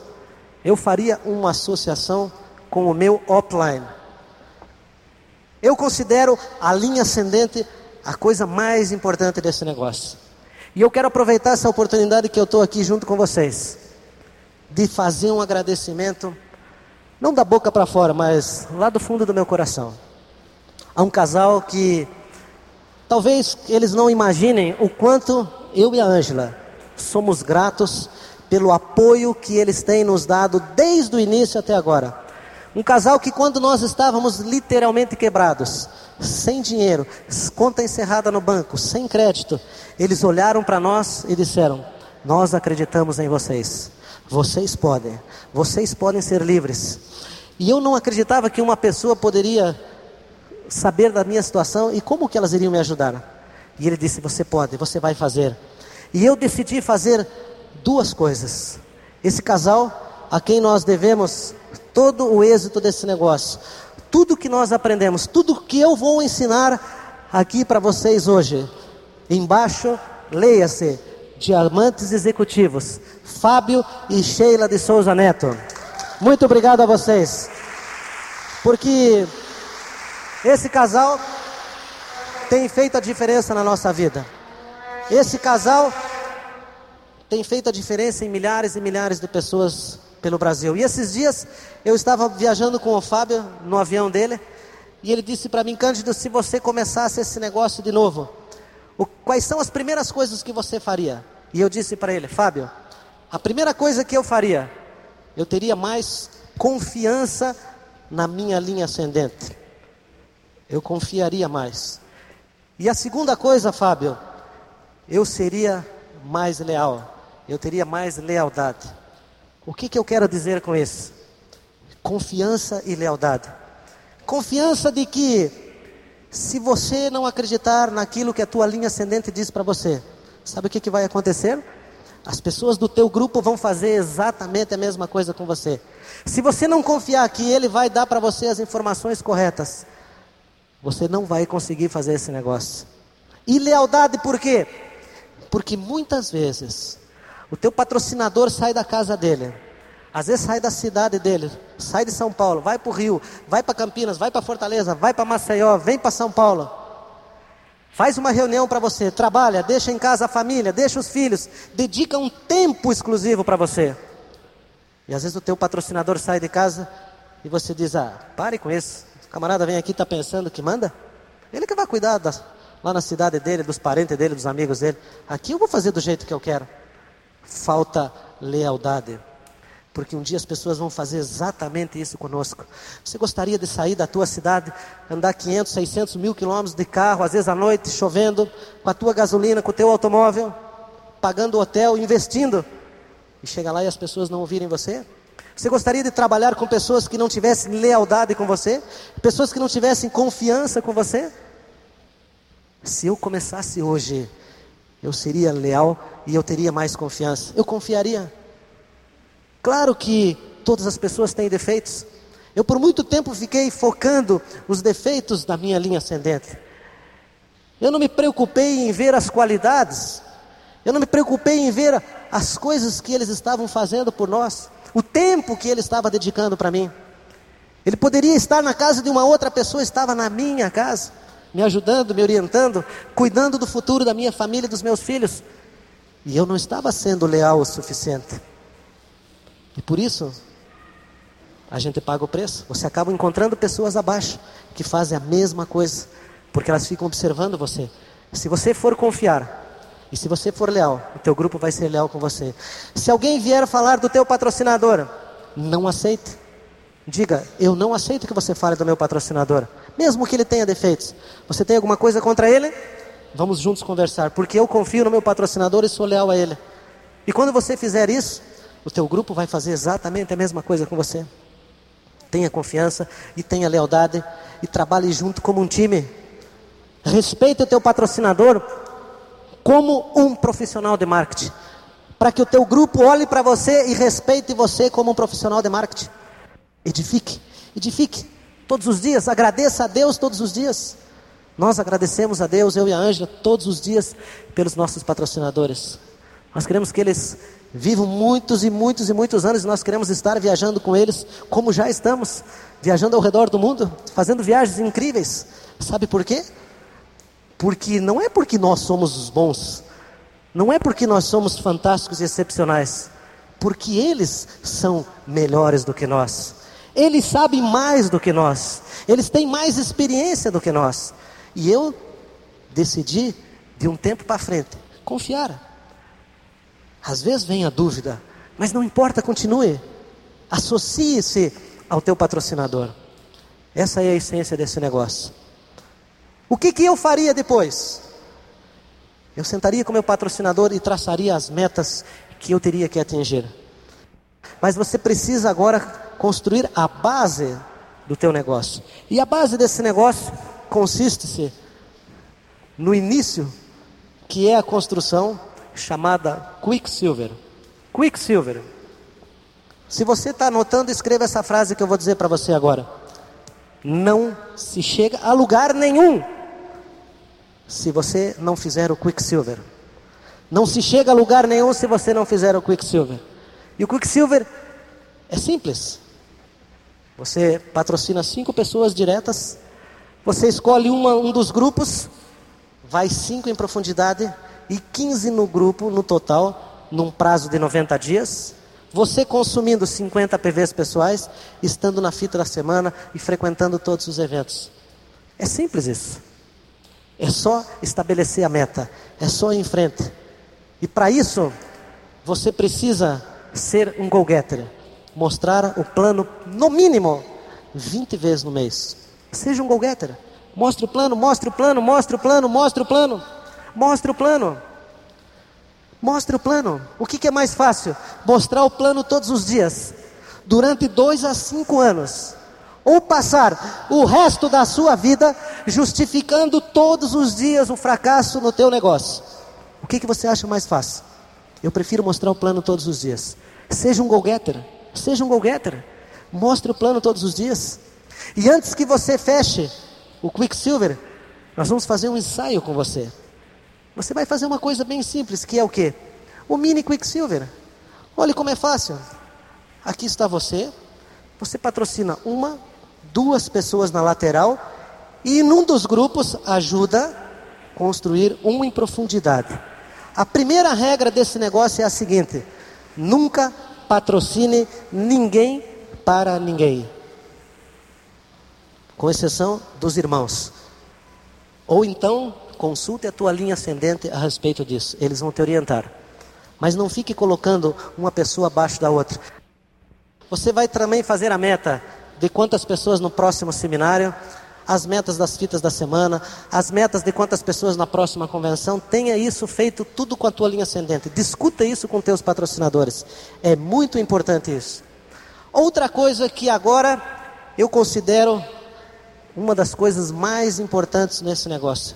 Eu faria uma associação com o meu offline. Eu considero a linha ascendente a coisa mais importante desse negócio. E eu quero aproveitar essa oportunidade que eu estou aqui junto com vocês, de fazer um agradecimento, não da boca para fora, mas lá do fundo do meu coração, a um casal que talvez eles não imaginem o quanto eu e a Ângela somos gratos pelo apoio que eles têm nos dado desde o início até agora. Um casal que, quando nós estávamos literalmente quebrados, sem dinheiro, conta encerrada no banco, sem crédito, eles olharam para nós e disseram: Nós acreditamos em vocês. Vocês podem, vocês podem ser livres. E eu não acreditava que uma pessoa poderia saber da minha situação e como que elas iriam me ajudar. E ele disse: Você pode, você vai fazer. E eu decidi fazer duas coisas. Esse casal, a quem nós devemos todo o êxito desse negócio, tudo que nós aprendemos, tudo que eu vou ensinar aqui para vocês hoje. Embaixo, leia-se: Diamantes Executivos, Fábio e Sheila de Souza Neto. Muito obrigado a vocês, porque esse casal tem feito a diferença na nossa vida. Esse casal tem feito a diferença em milhares e milhares de pessoas pelo Brasil. E esses dias eu estava viajando com o Fábio no avião dele e ele disse para mim, Cândido, se você começasse esse negócio de novo, o, quais são as primeiras coisas que você faria? E eu disse para ele, Fábio, a primeira coisa que eu faria, eu teria mais confiança na minha linha ascendente. Eu confiaria mais. E a segunda coisa, Fábio, eu seria mais leal. Eu teria mais lealdade. O que, que eu quero dizer com isso? Confiança e lealdade. Confiança de que, se você não acreditar naquilo que a tua linha ascendente diz para você, sabe o que, que vai acontecer? As pessoas do teu grupo vão fazer exatamente a mesma coisa com você. Se você não confiar que ele vai dar para você as informações corretas, você não vai conseguir fazer esse negócio. E lealdade por quê? Porque muitas vezes o teu patrocinador sai da casa dele. Às vezes sai da cidade dele, sai de São Paulo, vai para o Rio, vai para Campinas, vai para Fortaleza, vai para Maceió, vem para São Paulo. Faz uma reunião para você, trabalha, deixa em casa a família, deixa os filhos, dedica um tempo exclusivo para você. E às vezes o teu patrocinador sai de casa e você diz: Ah, pare com isso. O camarada vem aqui está pensando que manda. Ele que vai cuidar das, lá na cidade dele, dos parentes dele, dos amigos dele. Aqui eu vou fazer do jeito que eu quero falta lealdade. Porque um dia as pessoas vão fazer exatamente isso conosco. Você gostaria de sair da tua cidade, andar 500, 600 mil quilômetros de carro, às vezes à noite, chovendo, com a tua gasolina, com o teu automóvel, pagando hotel, investindo, e chegar lá e as pessoas não ouvirem você? Você gostaria de trabalhar com pessoas que não tivessem lealdade com você? Pessoas que não tivessem confiança com você? Se eu começasse hoje eu seria leal e eu teria mais confiança. Eu confiaria. Claro que todas as pessoas têm defeitos. Eu por muito tempo fiquei focando os defeitos da minha linha ascendente. Eu não me preocupei em ver as qualidades. Eu não me preocupei em ver as coisas que eles estavam fazendo por nós, o tempo que ele estava dedicando para mim. Ele poderia estar na casa de uma outra pessoa, estava na minha casa me ajudando, me orientando, cuidando do futuro da minha família e dos meus filhos. E eu não estava sendo leal o suficiente. E por isso, a gente paga o preço. Você acaba encontrando pessoas abaixo que fazem a mesma coisa, porque elas ficam observando você. Se você for confiar, e se você for leal, o teu grupo vai ser leal com você. Se alguém vier falar do teu patrocinador, não aceite. Diga, eu não aceito que você fale do meu patrocinador, mesmo que ele tenha defeitos. Você tem alguma coisa contra ele? Vamos juntos conversar, porque eu confio no meu patrocinador e sou leal a ele. E quando você fizer isso, o teu grupo vai fazer exatamente a mesma coisa com você. Tenha confiança e tenha lealdade e trabalhe junto como um time. Respeite o teu patrocinador como um profissional de marketing, para que o teu grupo olhe para você e respeite você como um profissional de marketing. Edifique, edifique todos os dias, agradeça a Deus todos os dias. Nós agradecemos a Deus, eu e a Ângela, todos os dias pelos nossos patrocinadores. Nós queremos que eles vivam muitos e muitos e muitos anos e nós queremos estar viajando com eles, como já estamos, viajando ao redor do mundo, fazendo viagens incríveis. Sabe por quê? Porque não é porque nós somos os bons, não é porque nós somos fantásticos e excepcionais, porque eles são melhores do que nós. Eles sabem mais do que nós, eles têm mais experiência do que nós. E eu decidi, de um tempo para frente, confiar. Às vezes vem a dúvida, mas não importa, continue. Associe-se ao teu patrocinador. Essa é a essência desse negócio. O que, que eu faria depois? Eu sentaria com meu patrocinador e traçaria as metas que eu teria que atingir. Mas você precisa agora construir a base do teu negócio. E a base desse negócio consiste-se no início, que é a construção chamada Quicksilver. Quicksilver. Se você está anotando, escreva essa frase que eu vou dizer para você agora. Não se chega a lugar nenhum se você não fizer o Quicksilver. Não se chega a lugar nenhum se você não fizer o Quicksilver. E o Quicksilver é simples. Você patrocina cinco pessoas diretas, você escolhe uma, um dos grupos, vai cinco em profundidade e 15 no grupo, no total, num prazo de 90 dias. Você consumindo 50 PVs pessoais, estando na fita da semana e frequentando todos os eventos. É simples isso. É só estabelecer a meta, é só ir em frente. E para isso, você precisa ser um go-getter. Mostrar o plano, no mínimo, 20 vezes no mês. Seja um go-getter. Mostre o plano, mostre o plano, mostre o plano, mostre o plano. Mostre o plano. Mostre o plano. O que, que é mais fácil? Mostrar o plano todos os dias, durante dois a cinco anos. Ou passar o resto da sua vida justificando todos os dias o fracasso no teu negócio. O que, que você acha mais fácil? Eu prefiro mostrar o plano todos os dias. Seja um go-getter. Seja um go-getter. Mostre o plano todos os dias. E antes que você feche o Quicksilver, nós vamos fazer um ensaio com você. Você vai fazer uma coisa bem simples, que é o que? O mini Quicksilver. Olha como é fácil. Aqui está você. Você patrocina uma, duas pessoas na lateral e num dos grupos ajuda a construir um em profundidade. A primeira regra desse negócio é a seguinte: nunca patrocine ninguém para ninguém. Com exceção dos irmãos. Ou então Consulte a tua linha ascendente a respeito disso. Eles vão te orientar. Mas não fique colocando uma pessoa abaixo da outra. Você vai também fazer a meta de quantas pessoas no próximo seminário, as metas das fitas da semana, as metas de quantas pessoas na próxima convenção. Tenha isso feito tudo com a tua linha ascendente. Discuta isso com teus patrocinadores. É muito importante isso. Outra coisa que agora eu considero uma das coisas mais importantes nesse negócio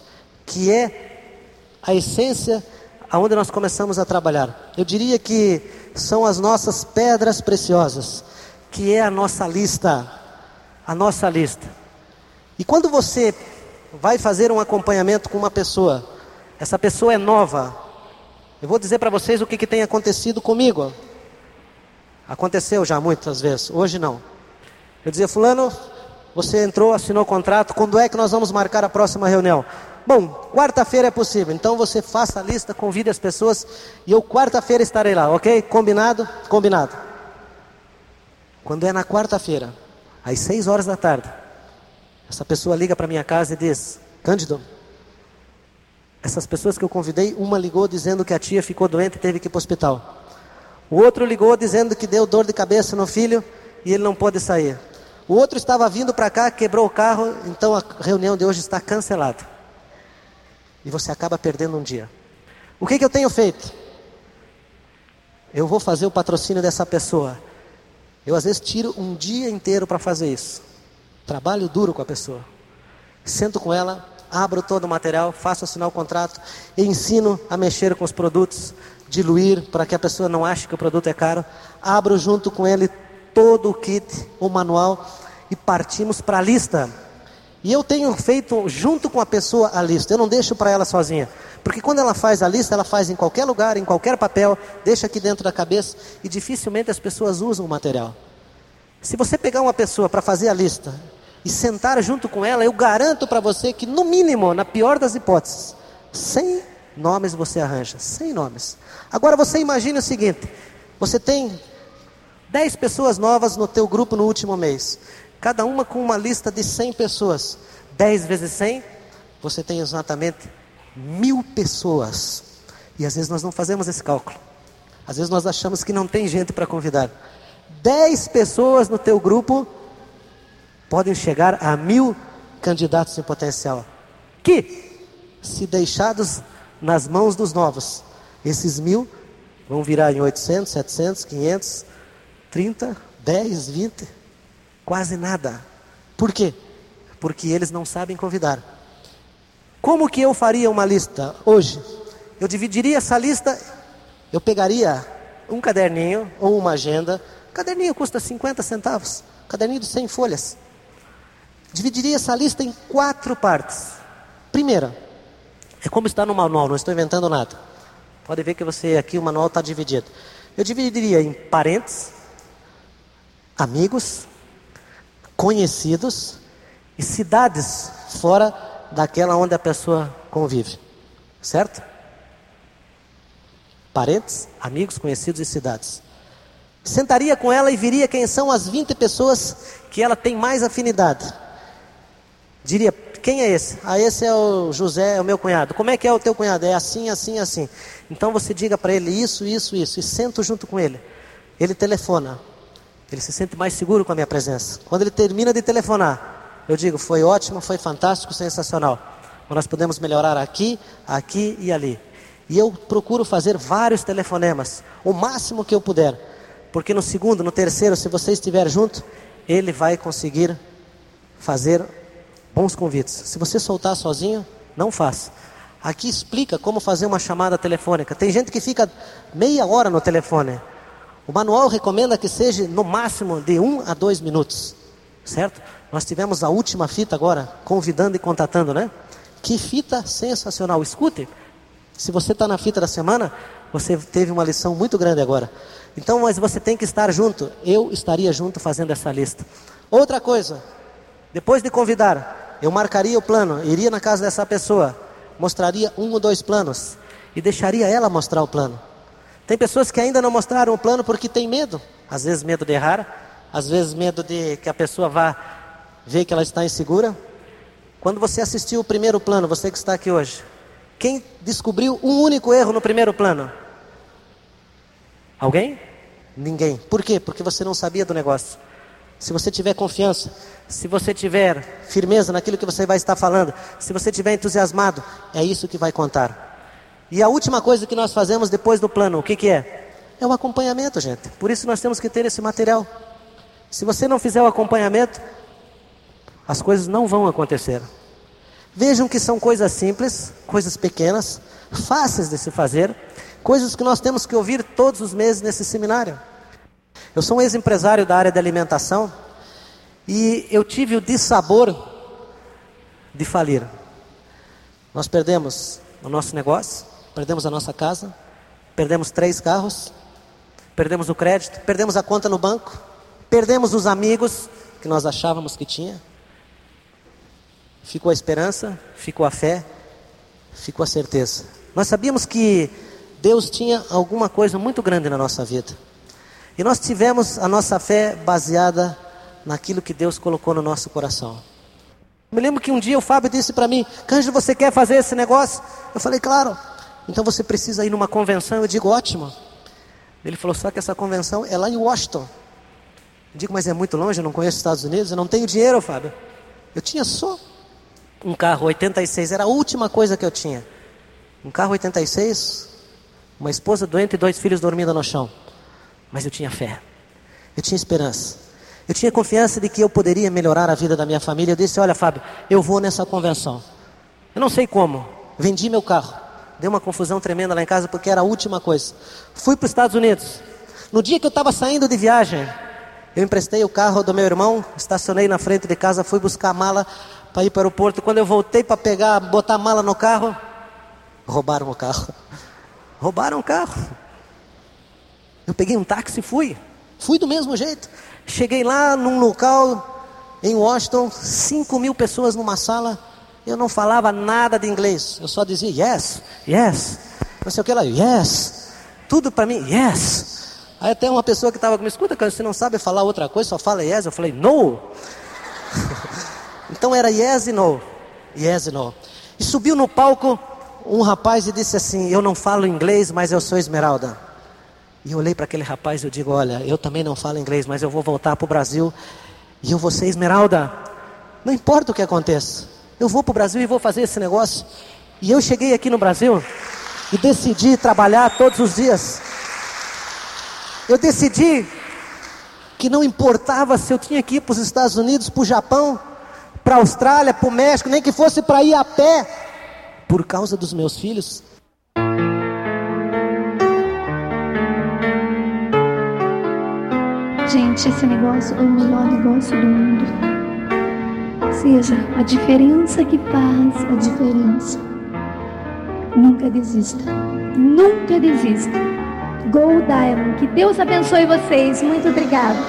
que é a essência aonde nós começamos a trabalhar. Eu diria que são as nossas pedras preciosas, que é a nossa lista, a nossa lista. E quando você vai fazer um acompanhamento com uma pessoa, essa pessoa é nova. Eu vou dizer para vocês o que, que tem acontecido comigo. Aconteceu já muitas vezes, hoje não. Eu dizia, fulano, você entrou, assinou o contrato, quando é que nós vamos marcar a próxima reunião? Bom, quarta-feira é possível, então você faça a lista, convide as pessoas e eu quarta-feira estarei lá, ok? Combinado? Combinado. Quando é na quarta-feira, às seis horas da tarde, essa pessoa liga para minha casa e diz: Cândido, essas pessoas que eu convidei, uma ligou dizendo que a tia ficou doente e teve que ir para o hospital. O outro ligou dizendo que deu dor de cabeça no filho e ele não pode sair. O outro estava vindo para cá, quebrou o carro, então a reunião de hoje está cancelada. E você acaba perdendo um dia. O que, que eu tenho feito? Eu vou fazer o patrocínio dessa pessoa. Eu às vezes tiro um dia inteiro para fazer isso. Trabalho duro com a pessoa. Sento com ela, abro todo o material, faço assinar o contrato e ensino a mexer com os produtos, diluir para que a pessoa não ache que o produto é caro. Abro junto com ele todo o kit, o manual e partimos para a lista. E eu tenho feito junto com a pessoa a lista, eu não deixo para ela sozinha. Porque quando ela faz a lista, ela faz em qualquer lugar, em qualquer papel, deixa aqui dentro da cabeça e dificilmente as pessoas usam o material. Se você pegar uma pessoa para fazer a lista e sentar junto com ela, eu garanto para você que, no mínimo, na pior das hipóteses, 100 nomes você arranja. 100 nomes. Agora você imagine o seguinte: você tem 10 pessoas novas no teu grupo no último mês. Cada uma com uma lista de 100 pessoas. 10 vezes 100, você tem exatamente mil pessoas. E às vezes nós não fazemos esse cálculo. Às vezes nós achamos que não tem gente para convidar. 10 pessoas no teu grupo podem chegar a mil candidatos em potencial. Que, se deixados nas mãos dos novos, esses mil vão virar em 800, 700, 500, 30, 10, 20, quase nada. Por quê? Porque eles não sabem convidar. Como que eu faria uma lista hoje? Eu dividiria essa lista, eu pegaria um caderninho ou uma agenda. Caderninho custa 50 centavos, caderninho de 100 folhas. Dividiria essa lista em quatro partes. Primeira, é como está no manual, não estou inventando nada. Pode ver que você aqui o manual está dividido. Eu dividiria em parentes, amigos, conhecidos e cidades fora daquela onde a pessoa convive. Certo? Parentes, amigos, conhecidos e cidades. Sentaria com ela e viria quem são as 20 pessoas que ela tem mais afinidade. Diria, quem é esse? Ah, esse é o José, é o meu cunhado. Como é que é o teu cunhado? É assim, assim, assim. Então você diga para ele isso, isso, isso. E sento junto com ele. Ele telefona. Ele se sente mais seguro com a minha presença. Quando ele termina de telefonar, eu digo: foi ótimo, foi fantástico, sensacional. Nós podemos melhorar aqui, aqui e ali. E eu procuro fazer vários telefonemas, o máximo que eu puder. Porque no segundo, no terceiro, se você estiver junto, ele vai conseguir fazer bons convites. Se você soltar sozinho, não faça. Aqui explica como fazer uma chamada telefônica. Tem gente que fica meia hora no telefone. O manual recomenda que seja no máximo de um a dois minutos, certo? Nós tivemos a última fita agora, convidando e contatando, né? Que fita sensacional! Escute, se você está na fita da semana, você teve uma lição muito grande agora. Então, mas você tem que estar junto. Eu estaria junto fazendo essa lista. Outra coisa, depois de convidar, eu marcaria o plano, iria na casa dessa pessoa, mostraria um ou dois planos e deixaria ela mostrar o plano. Tem pessoas que ainda não mostraram o plano porque tem medo. Às vezes medo de errar, às vezes medo de que a pessoa vá ver que ela está insegura. Quando você assistiu o primeiro plano, você que está aqui hoje, quem descobriu um único erro no primeiro plano? Alguém? Ninguém. Por quê? Porque você não sabia do negócio. Se você tiver confiança, se você tiver firmeza naquilo que você vai estar falando, se você tiver entusiasmado, é isso que vai contar. E a última coisa que nós fazemos depois do plano, o que, que é? É o acompanhamento, gente. Por isso nós temos que ter esse material. Se você não fizer o acompanhamento, as coisas não vão acontecer. Vejam que são coisas simples, coisas pequenas, fáceis de se fazer, coisas que nós temos que ouvir todos os meses nesse seminário. Eu sou um ex-empresário da área de alimentação e eu tive o dissabor de falir. Nós perdemos o nosso negócio, perdemos a nossa casa, perdemos três carros, perdemos o crédito, perdemos a conta no banco, perdemos os amigos que nós achávamos que tinha. Ficou a esperança, ficou a fé, ficou a certeza. Nós sabíamos que Deus tinha alguma coisa muito grande na nossa vida. E nós tivemos a nossa fé baseada naquilo que Deus colocou no nosso coração. Me lembro que um dia o Fábio disse para mim: Cândido, você quer fazer esse negócio? Eu falei: Claro. Então você precisa ir numa convenção. Eu digo: Ótimo. Ele falou: Só que essa convenção é lá em Washington. Eu digo, mas é muito longe, eu não conheço os Estados Unidos, eu não tenho dinheiro, Fábio. Eu tinha só um carro 86, era a última coisa que eu tinha. Um carro 86, uma esposa doente e dois filhos dormindo no chão. Mas eu tinha fé, eu tinha esperança, eu tinha confiança de que eu poderia melhorar a vida da minha família. Eu disse: Olha, Fábio, eu vou nessa convenção. Eu não sei como, vendi meu carro. Deu uma confusão tremenda lá em casa porque era a última coisa. Fui para os Estados Unidos. No dia que eu estava saindo de viagem, eu emprestei o carro do meu irmão, estacionei na frente de casa, fui buscar a mala para ir para o aeroporto. Quando eu voltei para pegar, botar a mala no carro, roubaram o carro. Roubaram o carro. Eu peguei um táxi e fui. Fui do mesmo jeito. Cheguei lá num local em Washington, 5 mil pessoas numa sala. Eu não falava nada de inglês. Eu só dizia yes, yes. Não sei o que lá, yes. Tudo para mim, yes. Aí até uma pessoa que estava comigo, escuta, cara, você não sabe falar outra coisa, só fala yes. Eu falei, no. então era yes e no. Yes e no. E subiu no palco um rapaz e disse assim: Eu não falo inglês, mas eu sou esmeralda. E eu olhei para aquele rapaz e eu digo: Olha, eu também não falo inglês, mas eu vou voltar para o Brasil e eu vou ser esmeralda. Não importa o que aconteça, eu vou para o Brasil e vou fazer esse negócio. E eu cheguei aqui no Brasil e decidi trabalhar todos os dias. Eu decidi que não importava se eu tinha que ir para os Estados Unidos, para o Japão, para a Austrália, para o México, nem que fosse para ir a pé, por causa dos meus filhos. Gente, esse negócio é o melhor negócio do mundo. Ou seja, a diferença que faz a diferença. Nunca desista. Nunca desista. Gold Diamond. Que Deus abençoe vocês. Muito obrigada.